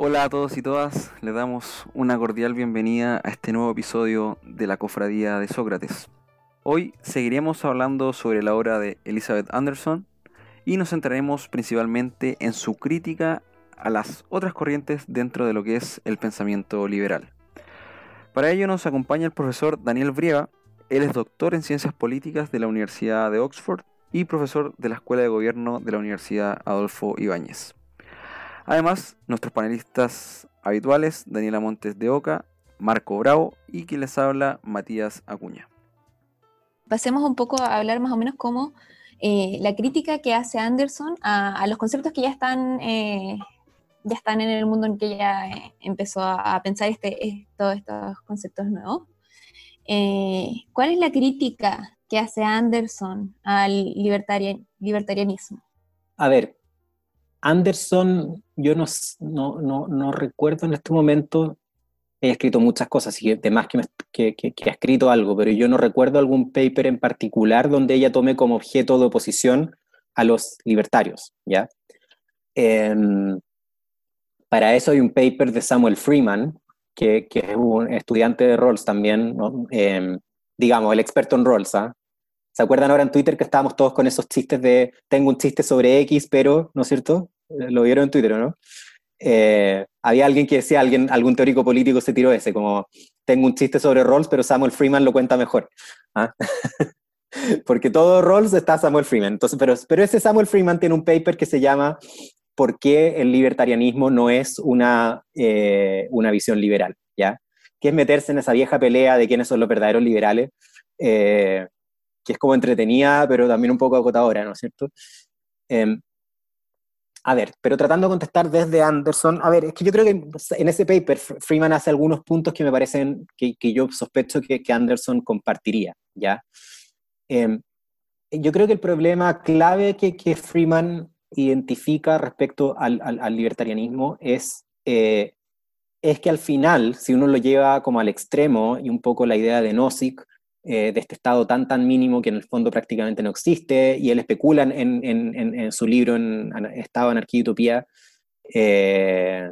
Hola a todos y todas, les damos una cordial bienvenida a este nuevo episodio de la Cofradía de Sócrates. Hoy seguiremos hablando sobre la obra de Elizabeth Anderson y nos centraremos principalmente en su crítica a las otras corrientes dentro de lo que es el pensamiento liberal. Para ello nos acompaña el profesor Daniel Briega, él es doctor en Ciencias Políticas de la Universidad de Oxford y profesor de la Escuela de Gobierno de la Universidad Adolfo Ibáñez. Además, nuestros panelistas habituales, Daniela Montes de Oca, Marco Bravo y quien les habla, Matías Acuña. Pasemos un poco a hablar más o menos como eh, la crítica que hace Anderson a, los conceptos que ya están, eh, ya están en el mundo en que ella eh, empezó a, pensar este, todos estos conceptos nuevos. ¿Cuál es la crítica que hace Anderson al libertarianismo? A ver, Anderson, yo no, recuerdo en este momento, he escrito muchas cosas, y demás que, que, ha escrito algo, pero yo no recuerdo algún paper en particular donde ella tome como objeto de oposición a los libertarios. Em, para eso hay un paper de Samuel Freeman, que, es un estudiante de Rawls también, em, digamos, el experto en Rawls, ¿ah? ¿Se acuerdan ahora en Twitter que estábamos todos con esos chistes de tengo un chiste sobre X, pero, ¿no es cierto? Eh, lo vieron en Twitter, ¿no? Eh, había alguien que decía, alguien, algún teórico político se tiró ese, como tengo un chiste sobre Rawls, pero Samuel Freeman lo cuenta mejor. ¿Ah? Porque todo Rawls está Samuel Freeman. Entonces, pero, pero ese Samuel Freeman tiene un paper que se llama ¿Por qué el libertarianismo no es una, eh, una visión liberal? ¿ya? Que es meterse en esa vieja pelea de quiénes son los verdaderos liberales que es como entretenida, pero también un poco agotadora, ¿no es cierto? Em, a ver, pero tratando de contestar desde Anderson, a ver, es que yo creo que en ese paper Freeman hace algunos puntos que me parecen que, que yo sospecho que, que, Anderson compartiría, ¿ya? Em, yo creo que el problema clave que, que Freeman identifica respecto al, al, libertarianismo es, eh, es que al final, si uno lo lleva como al extremo y un poco la idea de Nozick, eh, de este estado tan, tan mínimo que en el fondo prácticamente no existe, y él especula en, en, en, su libro, en Estado, Anarquía y Utopía, eh,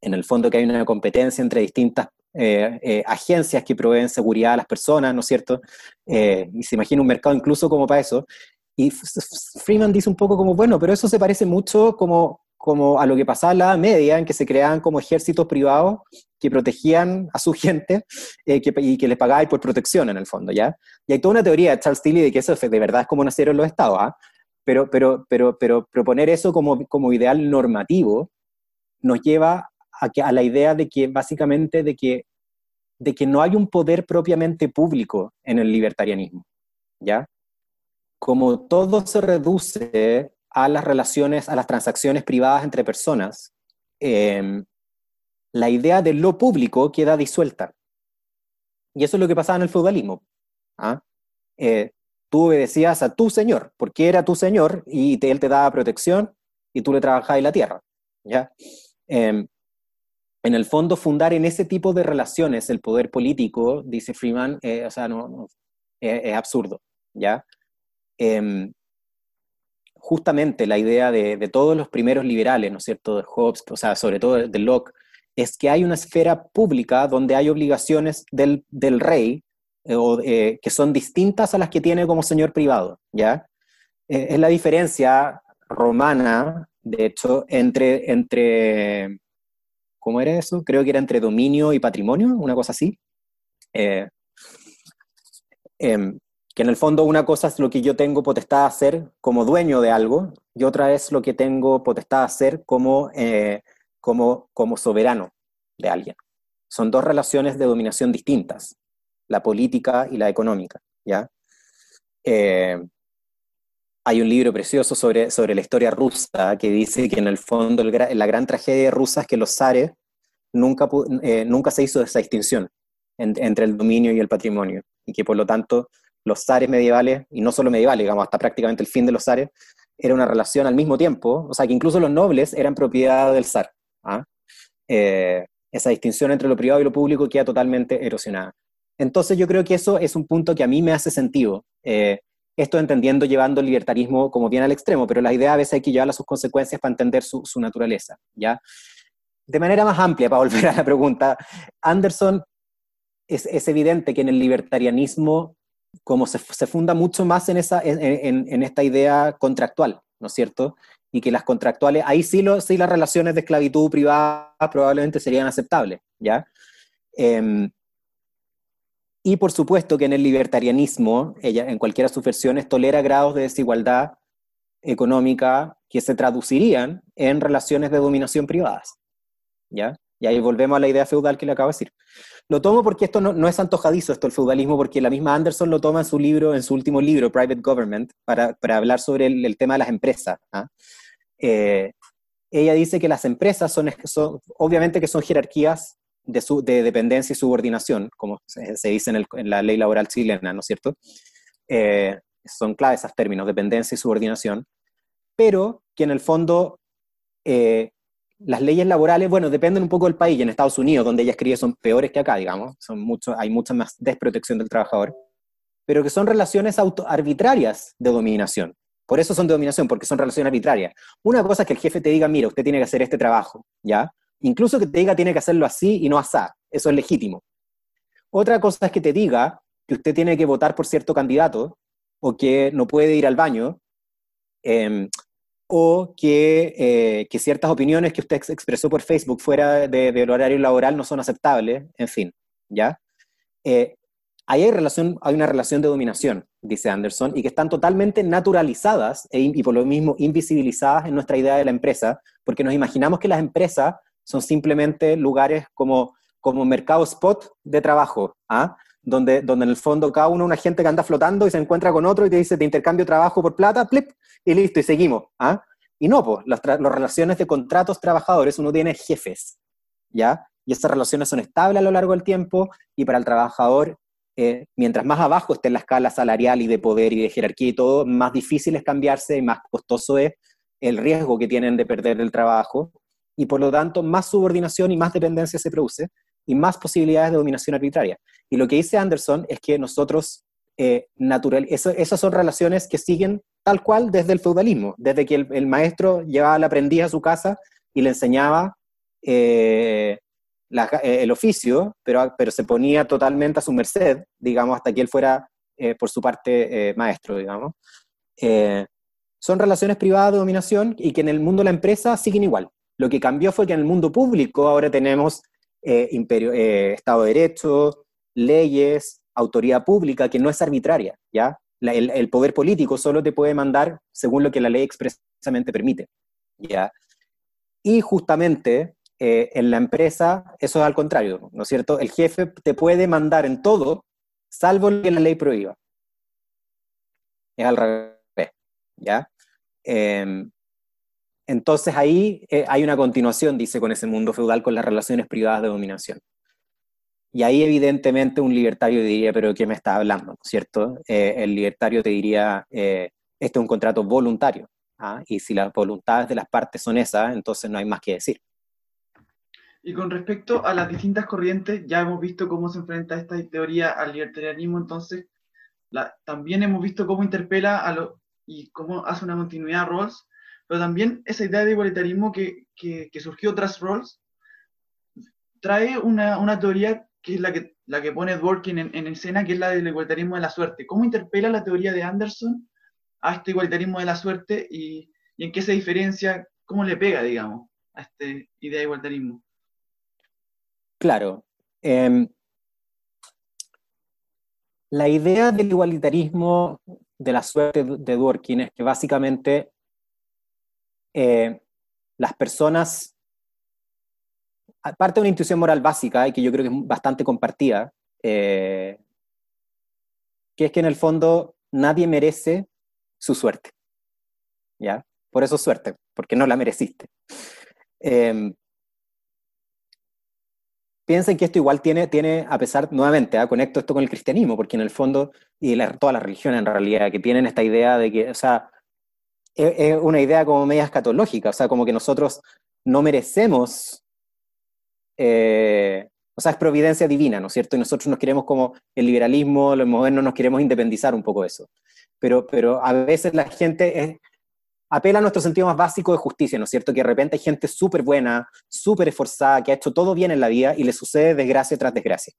en el fondo que hay una competencia entre distintas eh, agencias que proveen seguridad a las personas, ¿no es cierto? y se imagina un mercado incluso como para eso. Y Freeman dice un poco como, bueno, pero eso se parece mucho como como a lo que pasaba en la Media, en que se creaban como ejércitos privados que protegían a su gente eh, y que les pagaban por protección en el fondo, ¿ya? Y hay toda una teoría de Charles Tilly de que eso de verdad es como nacieron los estados, ¿ah? Pero, pero, pero, pero proponer eso como, como ideal normativo nos lleva a, que, a la idea de que básicamente de que, de que no hay un poder propiamente público en el libertarianismo, ¿ya? Como todo se reduce a las relaciones, a las transacciones privadas entre personas, em, la idea de lo público queda disuelta. Y eso es lo que pasaba en el feudalismo. ¿ah? Eh, tú obedecías a tu señor, porque era tu señor y él te daba protección y tú le trabajabas la tierra. ¿ya? Em, en el fondo, fundar en ese tipo de relaciones el poder político, dice Freeman, eh, o sea, no, es absurdo. ¿ya? Em, justamente la idea de, todos los primeros liberales, ¿no es cierto?, de Hobbes, o sea, sobre todo de Locke, es que hay una esfera pública donde hay obligaciones del, rey eh, eh, que son distintas a las que tiene como señor privado, ¿ya? Eh, es la diferencia romana, de hecho, entre, entre, ¿cómo era eso? Creo que era entre dominio y patrimonio, una cosa así. Que en el fondo una cosa es lo que yo tengo potestad de hacer como dueño de algo y otra es lo que tengo potestad de hacer como, eh, como, como soberano de alguien. Son dos relaciones de dominación distintas, la política y la económica. ¿ya? Eh, hay un libro precioso sobre, sobre la historia rusa que dice que en el fondo la gran tragedia rusa es que los zares nunca, eh, nunca se hizo esa distinción entre el dominio y el patrimonio y que por lo tanto los zares medievales, y no solo medievales, digamos, hasta prácticamente el fin de los zares, era una relación al mismo tiempo, o sea, que incluso los nobles eran propiedad del zar. ¿ah? Eh, esa distinción entre lo privado y lo público queda totalmente erosionada. Entonces yo creo que eso es un punto que a mí me hace sentido. Eh, esto entendiendo, llevando el libertarismo como bien al extremo, pero la idea a veces hay que llevarla a sus consecuencias para entender su, naturaleza, ¿ya? de manera más amplia, para volver a la pregunta, Anderson es, es evidente que en el libertarianismo, como se, se funda mucho más en, esa, en, en, esta idea contractual, ¿no es cierto? Y que las contractuales, ahí sí, lo, sí las relaciones de esclavitud privada probablemente serían aceptables, ¿ya? Eh, y por supuesto que en el libertarianismo, ella en cualquiera de sus versiones, tolera grados de desigualdad económica que se traducirían en relaciones de dominación privadas. ¿Ya? Y ahí volvemos a la idea feudal que le acabo de decir. Lo tomo porque esto no, no es antojadizo, esto el feudalismo, porque la misma Anderson lo toma en su libro, en su último libro, Private Government, para, para hablar sobre el, tema de las empresas. ¿ah? Eh, ella dice que las empresas son, son, obviamente que son jerarquías de, su, de dependencia y subordinación, como se, se dice en, el, en, la ley laboral chilena, ¿no es cierto? Eh, son claves esos términos, dependencia y subordinación, pero que en el fondo eh, las leyes laborales, bueno, dependen un poco del país, en Estados Unidos, donde ella escribe, son peores que acá, digamos, son mucho, hay mucha más desprotección del trabajador, pero que son relaciones auto arbitrarias de dominación. Por eso son de dominación, porque son relaciones arbitrarias. Una cosa es que el jefe te diga, mira, usted tiene que hacer este trabajo, ¿ya? Incluso que te diga tiene que hacerlo así y no asá, eso es legítimo. Otra cosa es que te diga que usted tiene que votar por cierto candidato o que no puede ir al baño, eh, o que, eh, que, ciertas opiniones que usted expresó por Facebook fuera de, del horario laboral no son aceptables, en fin, ¿ya? Eh, ahí hay, relación, hay una relación de dominación, dice Anderson, y que están totalmente naturalizadas e, y por lo mismo invisibilizadas en nuestra idea de la empresa, porque nos imaginamos que las empresas son simplemente lugares como, como mercado spot de trabajo, ¿ah? Donde, donde en el fondo cada uno es gente que anda flotando y se encuentra con otro y te dice, te intercambio trabajo por plata, plip, y listo, y seguimos. ¿ah? Y no, pues, las, las, relaciones de contratos trabajadores, uno tiene jefes, ¿ya? Y esas relaciones son estables a lo largo del tiempo y para el trabajador, eh, mientras más abajo esté en la escala salarial y de poder y de jerarquía y todo, más difícil es cambiarse y más costoso es el riesgo que tienen de perder el trabajo y por lo tanto más subordinación y más dependencia se produce y más posibilidades de dominación arbitraria. Y lo que dice Anderson es que nosotros, eh, natural, eso, esas son relaciones que siguen tal cual desde el feudalismo, desde que el, el maestro llevaba al aprendiz a su casa y le enseñaba eh, la, eh, el oficio, pero, pero se ponía totalmente a su merced, digamos, hasta que él fuera eh, por su parte eh, maestro, digamos. son relaciones privadas de dominación y que en el mundo de la empresa siguen igual. Lo que cambió fue que en el mundo público ahora tenemos imperio, Estado de Derecho, leyes, autoridad pública, que no es arbitraria, ¿ya? El, poder político solo te puede mandar según lo que la ley expresamente permite, ¿ya? Y justamente eh, en la empresa eso es al contrario, ¿no es cierto? El jefe te puede mandar en todo, salvo lo que la ley prohíba. Es al revés, ¿ya? Eh, entonces ahí eh, hay una continuación, dice, con ese mundo feudal, con las relaciones privadas de dominación. Y ahí evidentemente un libertario diría, pero ¿qué me está hablando? ¿Cierto? Eh, el libertario te diría, eh, este es un contrato voluntario. ¿ah? Y si las voluntades de las partes son esas, entonces no hay más que decir. Y con respecto a las distintas corrientes, ya hemos visto cómo se enfrenta esta teoría al libertarianismo, entonces la, también hemos visto cómo interpela a lo, y cómo hace una continuidad a Rawls, pero también esa idea de igualitarismo que, que, que surgió tras Rawls trae una, una teoría que es la que, la que pone Dworkin en, en, escena, que es la del igualitarismo de la suerte. ¿Cómo interpela la teoría de Anderson a este igualitarismo de la suerte y, y en qué se diferencia, cómo le pega, digamos, a esta idea de igualitarismo? Claro. Eh, la idea del igualitarismo de la suerte de Dworkin es que básicamente eh, las personas aparte de una intuición moral básica y que yo creo que es bastante compartida, eh, que es que en el fondo nadie merece su suerte. ¿Ya? Por eso suerte, porque no la mereciste. Eh, piensen que esto igual tiene, tiene a pesar, nuevamente, ¿eh? conecto esto con el cristianismo, porque en el fondo, y la, todas las religiones en realidad, que tienen esta idea de que, o sea, es, es una idea como media escatológica, o sea, como que nosotros no merecemos eh, o sea, es providencia divina, ¿no es cierto? Y nosotros nos queremos como el liberalismo, los modernos nos queremos independizar un poco de eso. Pero, pero a veces la gente apela a nuestro sentido más básico de justicia, ¿no es cierto? Que de repente hay gente súper buena, súper esforzada, que ha hecho todo bien en la vida y le sucede desgracia tras desgracia.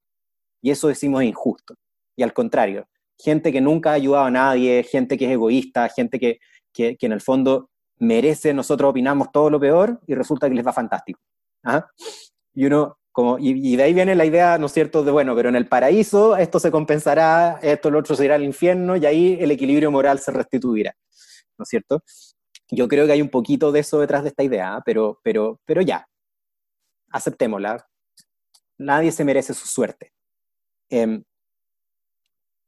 Y eso decimos injusto. Y al contrario, gente que nunca ha ayudado a nadie, gente que es egoísta, gente que, que, en el fondo merece, nosotros opinamos todo lo peor y resulta que les va fantástico. ¿ah? Y uno, como, y, de ahí viene la idea, ¿no es cierto?, de bueno, pero en el paraíso esto se compensará, esto, lo otro se irá al infierno y ahí el equilibrio moral se restituirá, ¿no es cierto? Yo creo que hay un poquito de eso detrás de esta idea, ¿ah? pero, pero, pero ya, aceptémosla. Nadie se merece su suerte. Em,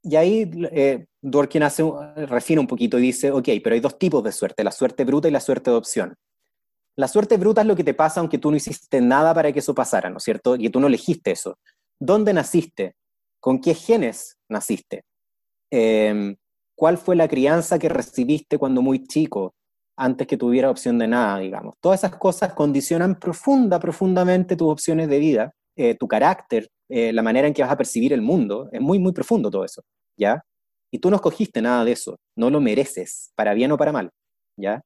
y ahí eh, Dworkin hace, refina un poquito y dice, ok, pero hay dos tipos de suerte, la suerte bruta y la suerte de opción. La suerte bruta es lo que te pasa aunque tú no hiciste nada para que eso pasara, ¿no es cierto? Y tú no elegiste eso. ¿Dónde naciste? ¿Con qué genes naciste? Em, ¿Cuál fue la crianza que recibiste cuando muy chico, antes que tuviera opción de nada, digamos? Todas esas cosas condicionan profunda, profundamente tus opciones de vida, eh, tu carácter, eh, la manera en que vas a percibir el mundo. Es muy, muy profundo todo eso, ¿ya? Y tú no escogiste nada de eso, no lo mereces, para bien o para mal, ¿ya?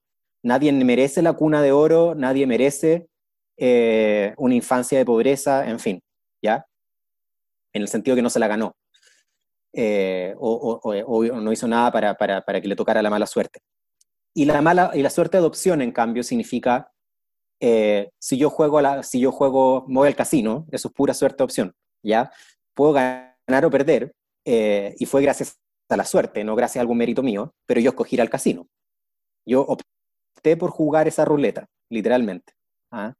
Nadie merece la cuna de oro, nadie merece eh, una infancia de pobreza, en fin, ¿ya? En el sentido que no se la ganó. Eh, o, no hizo nada para, que le tocara la mala suerte. Y la, mala, y la suerte de adopción, en cambio, significa, eh, si, yo juego la, si yo juego, voy al casino, eso es pura suerte de opción, ¿ya? Puedo ganar o perder, y fue gracias a la suerte, no gracias a algún mérito mío, pero yo escogí ir al casino. Yo por jugar esa ruleta, literalmente. ¿ah?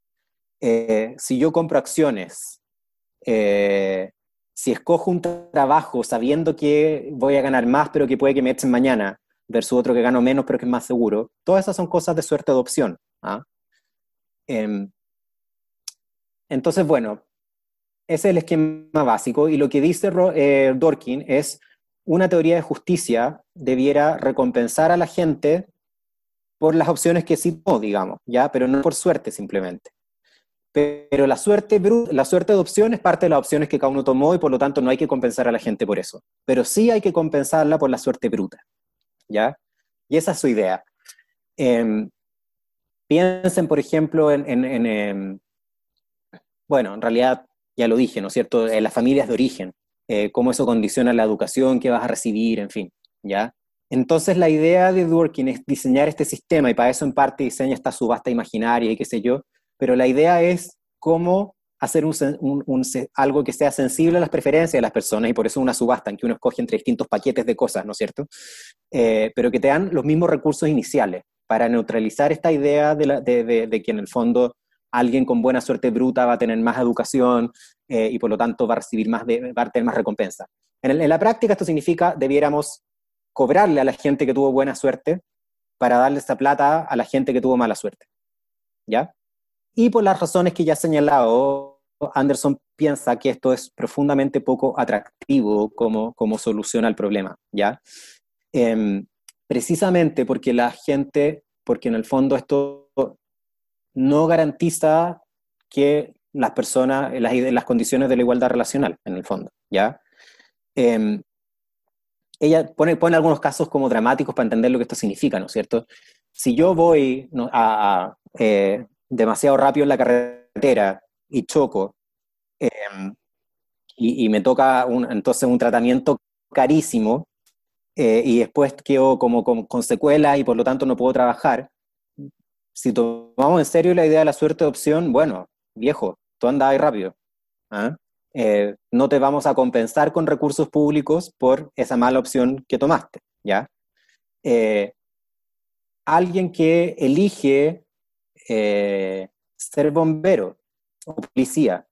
Eh, si yo compro acciones, eh, si escojo un trabajo sabiendo que voy a ganar más, pero que puede que me echen mañana, versus otro que gano menos, pero que es más seguro, todas esas son cosas de suerte de opción. ¿ah? Em, entonces, bueno, ese es el esquema básico y lo que dice eh, Dorkin es una teoría de justicia debiera recompensar a la gente por las opciones que sí no, digamos, ¿ya? Pero no por suerte simplemente. Pero la suerte, la suerte de opción es parte de las opciones que cada uno tomó y por lo tanto no hay que compensar a la gente por eso. Pero sí hay que compensarla por la suerte bruta, ¿ya? Y esa es su idea. Em, piensen, por ejemplo, en, em, bueno, en realidad ya lo dije, ¿no es cierto?, en las familias de origen, eh, cómo eso condiciona la educación que vas a recibir, en fin, ¿ya? Entonces la idea de Dworkin es diseñar este sistema y para eso en parte diseña esta subasta imaginaria y qué sé yo, pero la idea es cómo hacer algo que sea sensible a las preferencias de las personas y por eso una subasta en que uno escoge entre distintos paquetes de cosas, ¿no es cierto? Eh, pero que te dan los mismos recursos iniciales para neutralizar esta idea de, que en el fondo alguien con buena suerte bruta va a tener más educación eh, y por lo tanto va a recibir más, va a tener más recompensa. En, en la práctica esto significa debiéramos cobrarle a la gente que tuvo buena suerte para darle esa plata a la gente que tuvo mala suerte. ¿Ya? Y por las razones que ya he señalado, Anderson piensa que esto es profundamente poco atractivo como, como solución al problema. ¿Ya? Em, precisamente porque la gente, porque en el fondo esto no garantiza que las personas, las, condiciones de la igualdad relacional, en el fondo, ¿ya? Em, ella pone, pone algunos casos como dramáticos para entender lo que esto significa, ¿no es cierto? Si yo voy eh, demasiado rápido en la carretera y choco, em, y, me toca entonces un tratamiento carísimo, eh, y después quedo como, con secuelas y por lo tanto no puedo trabajar, si tomamos en serio la idea de la suerte de opción, bueno, viejo, tú andas ahí rápido. ¿ah? Eh, no te vamos a compensar con recursos públicos por esa mala opción que tomaste, ¿ya? Eh, alguien que elige eh, ser bombero o policía,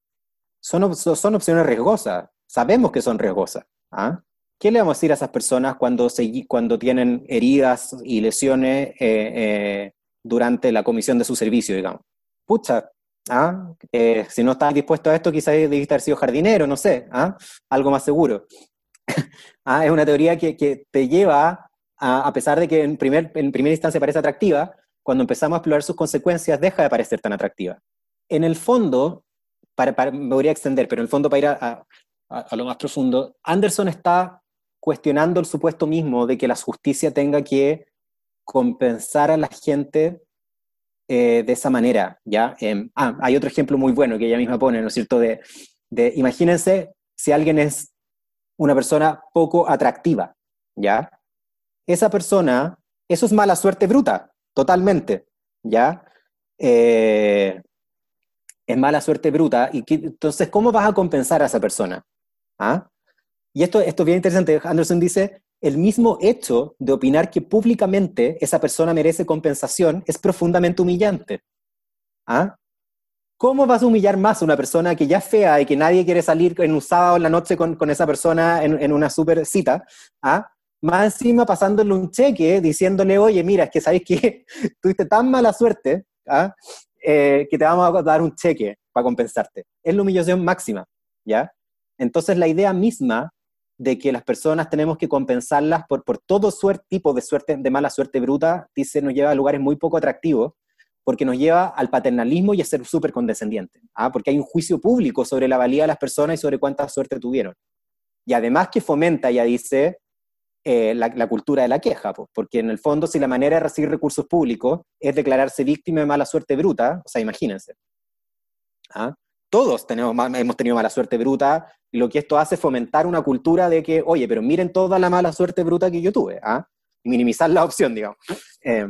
son, opciones riesgosas, sabemos que son riesgosas. ¿ah? ¿Qué le vamos a decir a esas personas cuando tienen heridas y lesiones durante la comisión de su servicio, digamos? Pucha, ¿ah? Eh, si no estás dispuesto a esto, quizás debiste haber sido jardinero, no sé, ¿ah? algo más seguro. ¿Ah? Es una teoría que, te lleva, a, a, pesar de que en, primer, en primera instancia parece atractiva, cuando empezamos a explorar sus consecuencias deja de parecer tan atractiva. En el fondo, para, me voy a extender, pero en el fondo para ir a, a, lo más profundo, Anderson está cuestionando el supuesto mismo de que la justicia tenga que compensar a la gente eh, de esa manera, ¿ya? Em, ah, hay otro ejemplo muy bueno que ella misma pone, ¿no es cierto? De, de, imagínense si alguien es una persona poco atractiva, ¿ya? Esa persona, eso es mala suerte bruta, totalmente, ¿ya? Eh, es mala suerte bruta, y entonces, ¿cómo vas a compensar a esa persona? ¿Ah? Y esto, esto es bien interesante, Anderson dice, el mismo hecho de opinar que públicamente esa persona merece compensación es profundamente humillante. ¿Ah? ¿Cómo vas a humillar más a una persona que ya es fea y que nadie quiere salir en un sábado en la noche con, esa persona en, en, una super cita? ¿Ah? Más encima pasándole un cheque diciéndole, oye, mira, es que sabes que tuviste tan mala suerte ¿ah? eh, que te vamos a dar un cheque para compensarte. Es la humillación máxima, ¿ya? Entonces la idea misma de que las personas tenemos que compensarlas por, por todo suerte, tipo de suerte, de mala suerte bruta, dice, nos lleva a lugares muy poco atractivos, porque nos lleva al paternalismo y a ser súper condescendiente, ¿ah? porque hay un juicio público sobre la valía de las personas y sobre cuánta suerte tuvieron. Y además que fomenta, ya dice, eh, la, cultura de la queja, porque en el fondo si la manera de recibir recursos públicos es declararse víctima de mala suerte bruta, o sea, imagínense. ¿ah? Todos tenemos, hemos tenido mala suerte bruta, y lo que esto hace es fomentar una cultura de que, oye, pero miren toda la mala suerte bruta que yo tuve, ¿ah? minimizar la opción, digamos. Eh,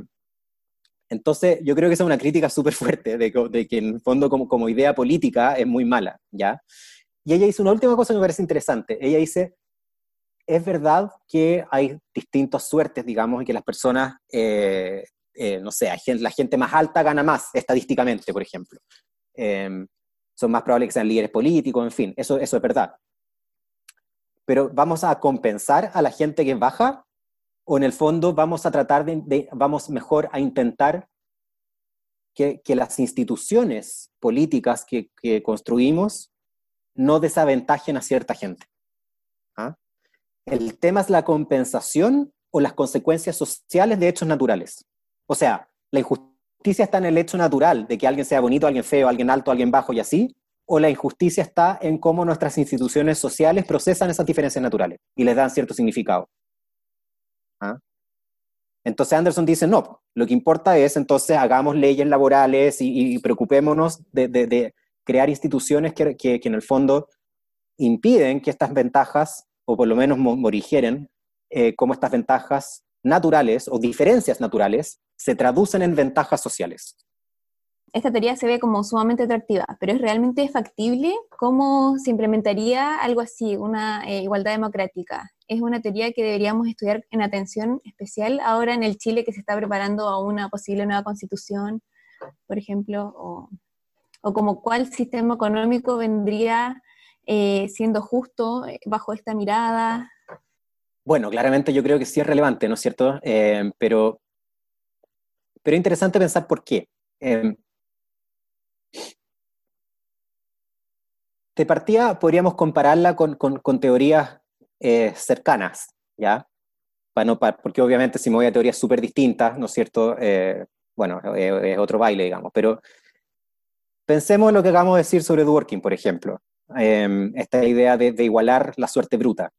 entonces, yo creo que esa es una crítica súper fuerte, de, de, que en el fondo como, como idea política es muy mala, ¿ya? Y ella dice una última cosa que me parece interesante. Ella dice, es verdad que hay distintas suertes, digamos, y que las personas, eh, eh, no sé, la gente más alta gana más estadísticamente, por ejemplo. Em, son más probables que sean líderes políticos, en fin, eso, eso es verdad. Pero vamos a compensar a la gente que baja o en el fondo vamos a tratar de, vamos mejor a intentar que, que las instituciones políticas que, que, construimos no desaventajen a cierta gente. ¿Ah? El tema es la compensación o las consecuencias sociales de hechos naturales. O sea, la injusticia está en el hecho natural de que alguien sea bonito, alguien feo, alguien alto, alguien bajo y así, o la injusticia está en cómo nuestras instituciones sociales procesan esas diferencias naturales y les dan cierto significado. ¿Ah? Entonces Anderson dice, no, lo que importa es entonces hagamos leyes laborales y, preocupémonos de, crear instituciones que, en el fondo impiden que estas ventajas, o por lo menos morigeren, eh, como estas ventajas naturales o diferencias naturales se traducen en ventajas sociales esta teoría se ve como sumamente atractiva, pero ¿es realmente factible? ¿Cómo se implementaría algo así, una eh, igualdad democrática? ¿Es una teoría que deberíamos estudiar en atención especial ahora en el Chile que se está preparando a una posible nueva constitución, por ejemplo? ¿O, o como cuál sistema económico vendría eh, siendo justo eh, bajo esta mirada? Bueno, claramente yo creo que sí es relevante, ¿no es cierto? pero, pero interesante pensar por qué. de partida podríamos compararla con, con, teorías eh, cercanas, ¿ya? Para no, porque obviamente si me voy a teorías súper distintas, ¿no es cierto? Eh, bueno, eh, es otro baile, digamos, pero pensemos en lo que acabamos de decir sobre Dworkin, por ejemplo, em, esta idea de, de igualar la suerte bruta.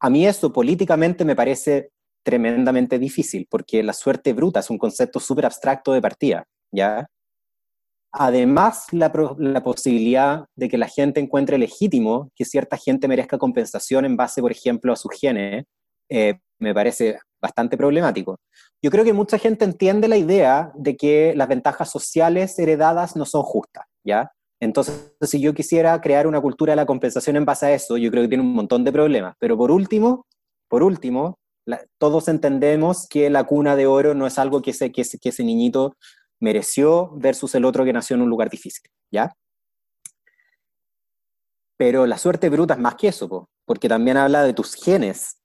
A mí eso políticamente me parece tremendamente difícil, porque la suerte bruta es un concepto súper abstracto de partida, ¿ya? Además, la, posibilidad de que la gente encuentre legítimo que cierta gente merezca compensación en base, por ejemplo, a sus genes, eh, me parece bastante problemático. Yo creo que mucha gente entiende la idea de que las ventajas sociales heredadas no son justas, ¿ya? Entonces, si yo quisiera crear una cultura de la compensación en base a eso, yo creo que tiene un montón de problemas. Pero por último, por último, todos entendemos que la cuna de oro no es algo que que ese niñito mereció versus el otro que nació en un lugar difícil, ¿ya? Pero la suerte bruta es más que eso, porque también habla de tus genes.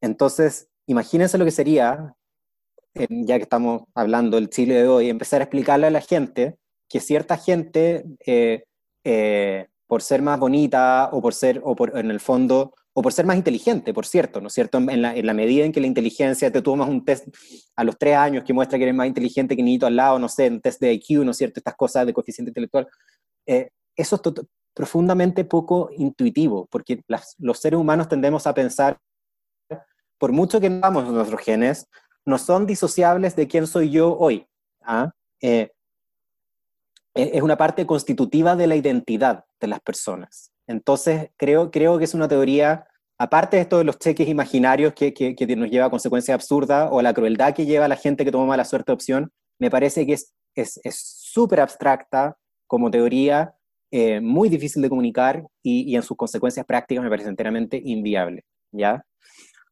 Entonces, imagínense lo que sería, ya que estamos hablando del Chile de hoy, empezar a explicarle a la gente que cierta gente, eh, eh, por ser más bonita o por ser, o por, en el fondo, o por ser más inteligente, por cierto, ¿no es cierto? En la, medida en que la inteligencia, te tomas un test a los tres años que muestra que eres más inteligente que niñito al lado, no sé, un test de IQ, ¿no es cierto? Estas cosas de coeficiente intelectual. Eh, eso es profundamente poco intuitivo, porque los seres humanos tendemos a pensar, por mucho que no nuestros genes, no son disociables de quién soy yo hoy. ¿ah? Es una parte constitutiva de la identidad de las personas. Entonces, creo, creo que es una teoría, aparte de esto de los cheques imaginarios que, que, nos lleva a consecuencias absurdas o la crueldad que lleva a la gente que toma mala suerte de opción, me parece que es súper es, abstracta como teoría, eh, muy difícil de comunicar y, y, en sus consecuencias prácticas me parece enteramente inviable. ¿ya?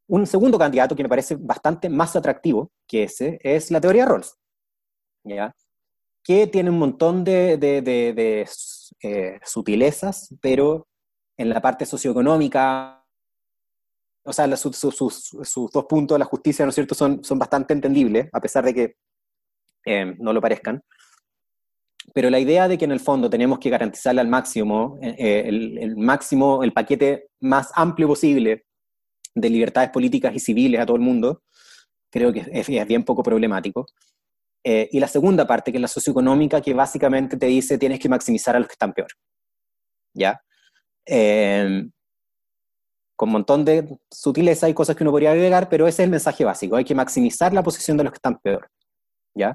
Un segundo candidato que me parece bastante más atractivo que ese es la teoría de. ¿ya? Que tiene un montón de, eh, sutilezas, pero en la parte socioeconómica, o sea, sus, sus, dos puntos de la justicia, ¿no es cierto?, son, son bastante entendibles, a pesar de que eh, no lo parezcan. Pero la idea de que en el fondo tenemos que garantizarle al máximo, eh, el, máximo, el paquete más amplio posible de libertades políticas y civiles a todo el mundo, creo que es bien poco problemático. Eh, y la segunda parte, que es la socioeconómica, que básicamente te dice tienes que maximizar a los que están peor. ¿Ya? Eh, con un montón de sutileza y cosas que uno podría agregar, pero ese es el mensaje básico. Hay que maximizar la posición de los que están peor. ¿Ya?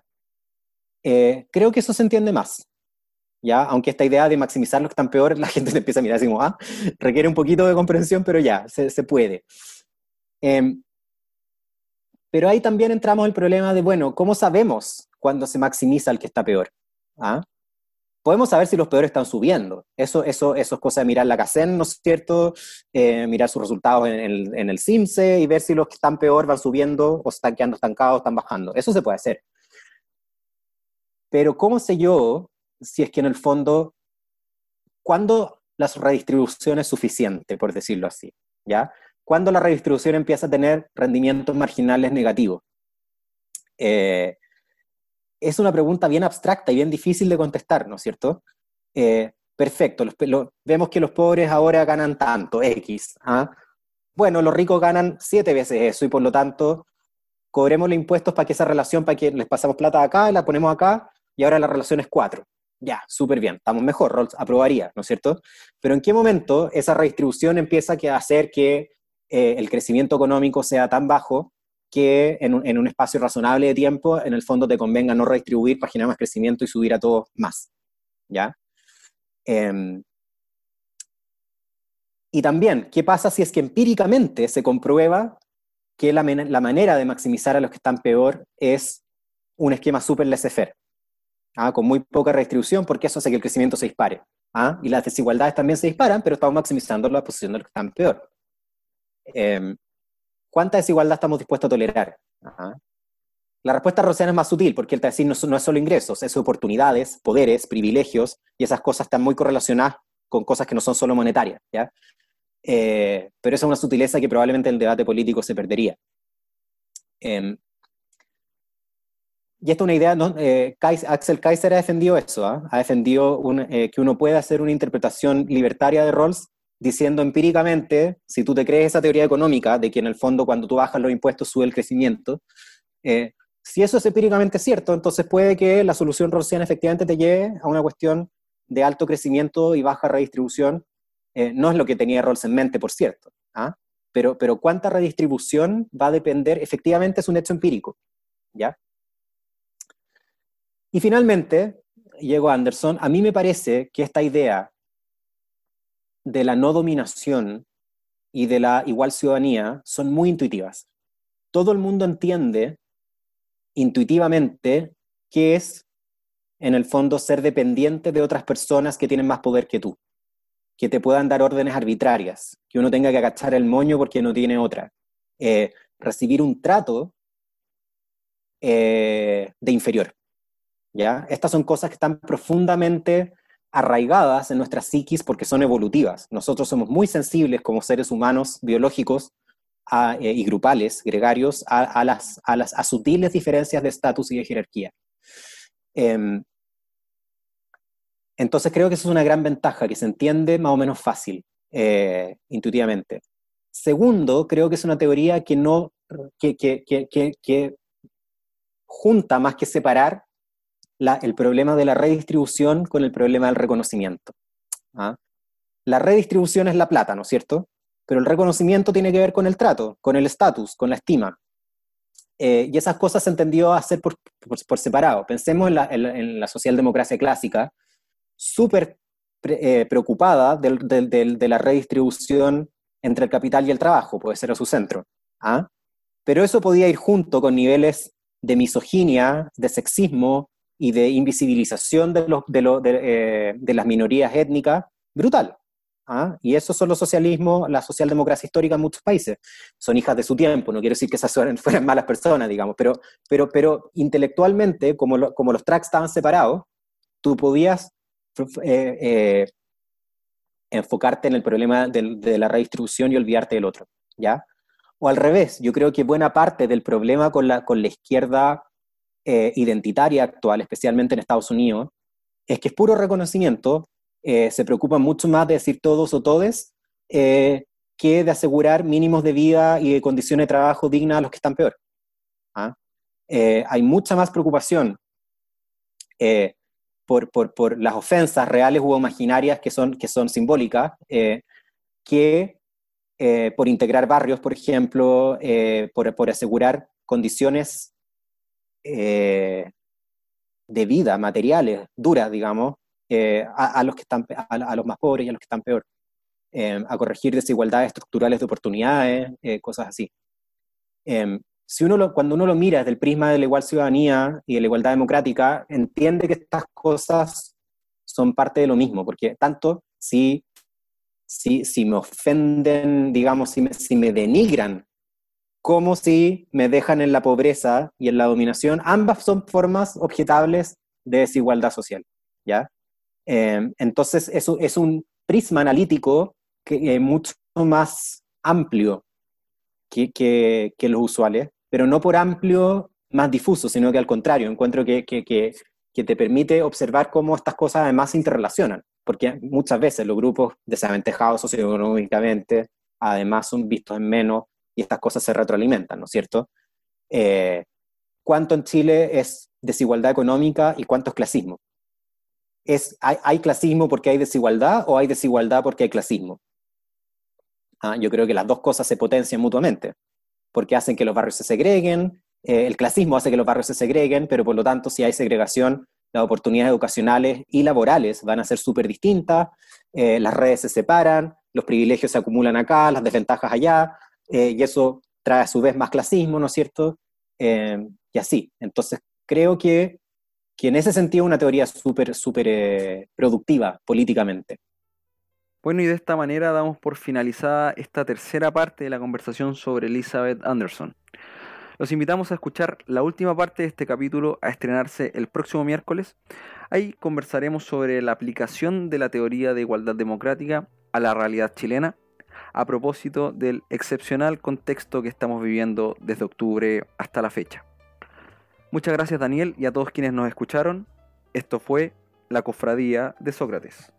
Eh, creo que eso se entiende más. ¿Ya? Aunque esta idea de maximizar los que están peor, la gente te empieza a mirar así como, ah, requiere un poquito de comprensión, pero ya, se, se puede. Eh, pero ahí también entramos el problema de, bueno, ¿cómo sabemos cuándo se maximiza el que está peor? ¿Ah? Podemos saber si los peores están subiendo. Eso, eso, eso es cosa de mirar la CACEN, ¿no es cierto? Eh, mirar sus resultados en el, en el CIMSE y ver si los que están peor van subiendo o están quedando estancados, están bajando. Eso se puede hacer. Pero ¿cómo sé yo si es que en el fondo, cuándo la redistribución es suficiente, por decirlo así? ¿Ya? ¿Cuándo la redistribución empieza a tener rendimientos marginales negativos? Eh, es una pregunta bien abstracta y bien difícil de contestar, ¿no es cierto? Eh, perfecto, vemos que los pobres ahora ganan tanto, X. ¿ah? Bueno, los ricos ganan siete veces eso y por lo tanto cobremos los impuestos para que esa relación, para que les pasamos plata acá la ponemos acá y ahora la relación es cuatro. Ya, súper bien, estamos mejor, Rolls aprobaría, ¿no es cierto? Pero ¿en qué momento esa redistribución empieza a hacer que eh, el crecimiento económico sea tan bajo que en un, espacio razonable de tiempo, en el fondo te convenga no redistribuir para generar más crecimiento y subir a todos más. ¿Ya? Eh, y también, ¿qué pasa si es que empíricamente se comprueba que la, la manera de maximizar a los que están peor es un esquema súper laissez-faire? ¿ah? Con muy poca redistribución, porque eso hace que el crecimiento se dispare. ¿ah? Y las desigualdades también se disparan, pero estamos maximizando la posición de los que están peor. Eh, ¿cuánta desigualdad estamos dispuestos a tolerar? La respuesta rociana es más sutil, porque el decir no, no, es solo ingresos, es oportunidades, poderes, privilegios, y esas cosas están muy correlacionadas con cosas que no son solo monetarias. ¿ya? Eh, pero esa es una sutileza que probablemente en el debate político se perdería. Eh, y esta es una idea, ¿no? eh, Axel Kaiser ha defendido eso, ¿ah? ha defendido un, eh, que uno puede hacer una interpretación libertaria de Rawls diciendo empíricamente, si tú te crees esa teoría económica de que en el fondo cuando tú bajas los impuestos sube el crecimiento, eh, si eso es empíricamente cierto, entonces puede que la solución rawlsiana efectivamente te lleve a una cuestión de alto crecimiento y baja redistribución. Eh, no es lo que tenía Rawls en mente, por cierto. ¿ah? Pero, pero cuánta redistribución va a depender, efectivamente es un hecho empírico. ¿ya? Y finalmente, llegó Anderson, a mí me parece que esta idea de la no dominación y de la igual ciudadanía son muy intuitivas. Todo el mundo entiende intuitivamente qué es, en el fondo, ser dependiente de otras personas que tienen más poder que tú, que te puedan dar órdenes arbitrarias, que uno tenga que agachar el moño porque no tiene otra, eh, recibir un trato eh, de inferior. ¿ya? Estas son cosas que están profundamente arraigadas en nuestra psiquis porque son evolutivas. Nosotros somos muy sensibles como seres humanos biológicos eh, y grupales, gregarios, a, las, sutiles diferencias de estatus y de jerarquía. Em, entonces creo que eso es una gran ventaja, que se entiende más o menos fácil, eh, intuitivamente. Segundo, creo que es una teoría que no, que junta más que separar el problema de la redistribución con el problema del reconocimiento. ¿ah? La redistribución es la plata, ¿no es cierto? Pero el reconocimiento tiene que ver con el trato, con el estatus, con la estima. eh, y esas cosas se entendió hacer por, por, separado. Pensemos en la, en, la, socialdemocracia clásica, súper eh, preocupada de la redistribución entre el capital y el trabajo, puede ser a su centro. ¿ah? Pero eso podía ir junto con niveles de misoginia, de sexismo y de invisibilización de, los, de, eh, de las minorías étnicas brutal. ¿ah? Y eso son los socialismos, la socialdemocracia histórica en muchos países. Son hijas de su tiempo, no quiero decir que esas fueran malas personas, digamos, pero, pero, pero intelectualmente, como, como los tracks estaban separados, tú podías eh, eh, enfocarte en el problema de, la redistribución y olvidarte del otro, ¿ya? O al revés, yo creo que buena parte del problema con la, con la izquierda eh, identitaria actual, especialmente en Estados Unidos, es que es puro reconocimiento eh, se preocupan mucho más de decir todos o todes eh, que de asegurar mínimos de vida y de condiciones de trabajo dignas a los que están peor. ¿ah? Hay mucha más preocupación por, por, por, las ofensas reales u imaginarias que son, que son simbólicas que por integrar barrios, por ejemplo, por, por, asegurar condiciones de vida materiales duras, digamos, eh, a, los que están, a, los más pobres y a los que están peor, em, a corregir desigualdades estructurales de oportunidades, eh, cosas así. Em, si uno cuando uno lo mira desde el prisma de la igual ciudadanía y de la igualdad democrática, entiende que estas cosas son parte de lo mismo, porque tanto si, si, si me ofenden, digamos, si me, si me denigran, como si me dejan en la pobreza y en la dominación, ambas son formas objetables de desigualdad social, ¿ya? Em, entonces, eso es un prisma analítico que, eh, mucho más amplio que, que, los usuales, pero no por amplio más difuso, sino que al contrario, encuentro que, que, te permite observar cómo estas cosas además se interrelacionan, porque muchas veces los grupos desaventajados socioeconómicamente además son vistos en menos y estas cosas se retroalimentan, ¿no es cierto? Eh, ¿Cuánto en Chile es desigualdad económica y cuánto es clasismo? es, hay, clasismo porque hay desigualdad o hay desigualdad porque hay clasismo? Ah, yo creo que las dos cosas se potencian mutuamente, porque hacen que los barrios se segreguen, eh, el clasismo hace que los barrios se segreguen, pero por lo tanto si hay segregación, las oportunidades educacionales y laborales van a ser súper distintas, eh, las redes se separan, los privilegios se acumulan acá, las desventajas allá, eh, y eso trae a su vez más clasismo, ¿no es cierto? y así. Entonces, creo que que en ese sentido es una teoría súper, súper eh, productiva políticamente. Bueno, y de esta manera damos por finalizada esta tercera parte de la conversación sobre Elizabeth Anderson. Los invitamos a escuchar la última parte de este capítulo a estrenarse el próximo miércoles. Ahí conversaremos sobre la aplicación de la teoría de igualdad democrática a la realidad chilena a propósito del excepcional contexto que estamos viviendo desde octubre hasta la fecha. Muchas gracias Daniel y a todos quienes nos escucharon. Esto fue La Cofradía de Sócrates.